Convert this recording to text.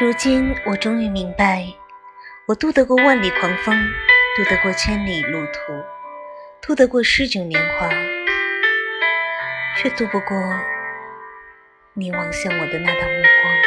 如今我终于明白我渡得过万里狂风渡得过千里路途渡得过诗酒年华却渡不过你望向我的那道目光。